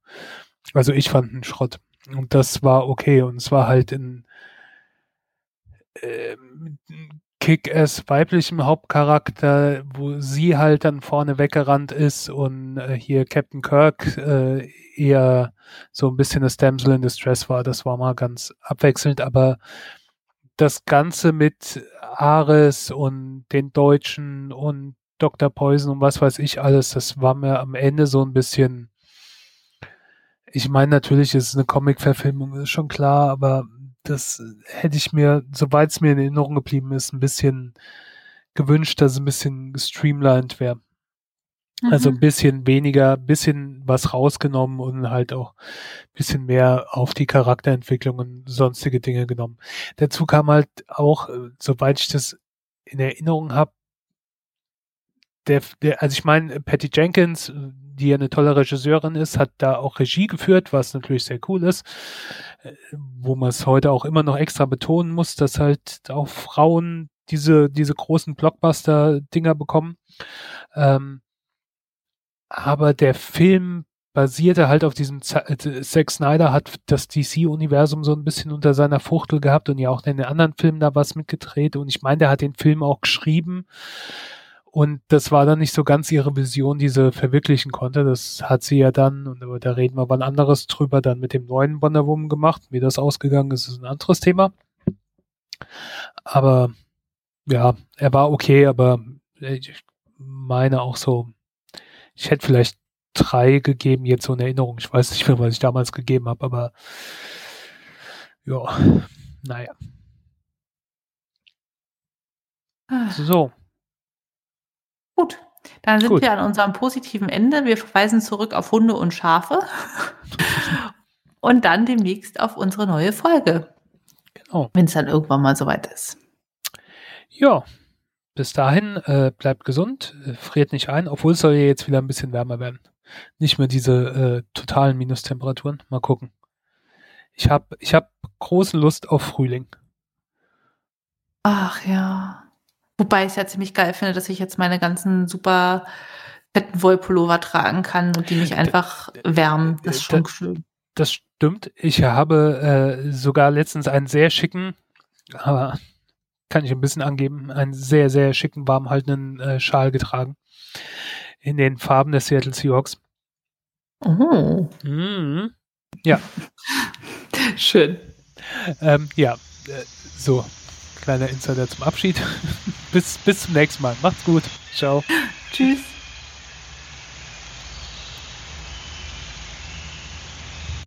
Also ich fand ihn Schrott. Und das war okay. Und es war halt in äh, Kick-Ass weiblichem Hauptcharakter, wo sie halt dann vorne weggerannt ist und äh, hier Captain Kirk äh, eher so ein bisschen das Damsel in Distress war. Das war mal ganz abwechselnd, aber das Ganze mit Ares und den Deutschen und Dr. Poison und was weiß ich alles, das war mir am Ende so ein bisschen ich meine, natürlich ist es eine Comic-Verfilmung, ist schon klar, aber das hätte ich mir, soweit es mir in Erinnerung geblieben ist, ein bisschen gewünscht, dass es ein bisschen streamlined wäre. Also ein mhm. bisschen weniger, bisschen was rausgenommen und halt auch ein bisschen mehr auf die Charakterentwicklung und sonstige Dinge genommen. Dazu kam halt auch, äh, soweit ich das in Erinnerung habe, der, der, also ich meine, Patty Jenkins, die ja eine tolle Regisseurin ist, hat da auch Regie geführt, was natürlich sehr cool ist, äh, wo man es heute auch immer noch extra betonen muss, dass halt auch Frauen diese, diese großen Blockbuster-Dinger bekommen. Ähm, aber der Film basierte halt auf diesem äh, Zack Snyder hat das DC-Universum so ein bisschen unter seiner Fuchtel gehabt und ja auch in den anderen Filmen da was mitgedreht und ich meine, der hat den Film auch geschrieben und das war dann nicht so ganz ihre Vision, die sie verwirklichen konnte. Das hat sie ja dann, und da reden wir mal anderes drüber, dann mit dem neuen Wonder Woman gemacht. Wie das ausgegangen ist, ist ein anderes Thema. Aber ja, er war okay, aber ich meine auch so, ich hätte vielleicht drei gegeben, jetzt so in Erinnerung. Ich weiß nicht mehr, was ich damals gegeben habe, aber ja, naja. Ah. So. Gut, dann sind Gut. wir an unserem positiven Ende. Wir verweisen zurück auf Hunde und Schafe und dann demnächst auf unsere neue Folge. Genau. Wenn es dann irgendwann mal soweit ist. Ja, bis dahin äh, bleibt gesund, äh, friert nicht ein, obwohl es soll ja jetzt wieder ein bisschen wärmer werden. Nicht mehr diese äh, totalen Minustemperaturen. Mal gucken. Ich habe ich hab große Lust auf Frühling. Ach ja. Wobei ich es ja ziemlich geil finde, dass ich jetzt meine ganzen super fetten Wollpullover tragen kann und die mich einfach wärmen. Das ist schon das, schön. Das stimmt. Ich habe äh, sogar letztens einen sehr schicken, aber kann ich ein bisschen angeben, einen sehr, sehr schicken, warmhaltenden äh, Schal getragen. In den Farben der Seattle Seahawks. Oh. Mhm. Ja. Schön. Ähm, ja, äh, so, kleiner Insider zum Abschied. Bis, bis zum nächsten Mal. Macht's gut. Ciao. Tschüss.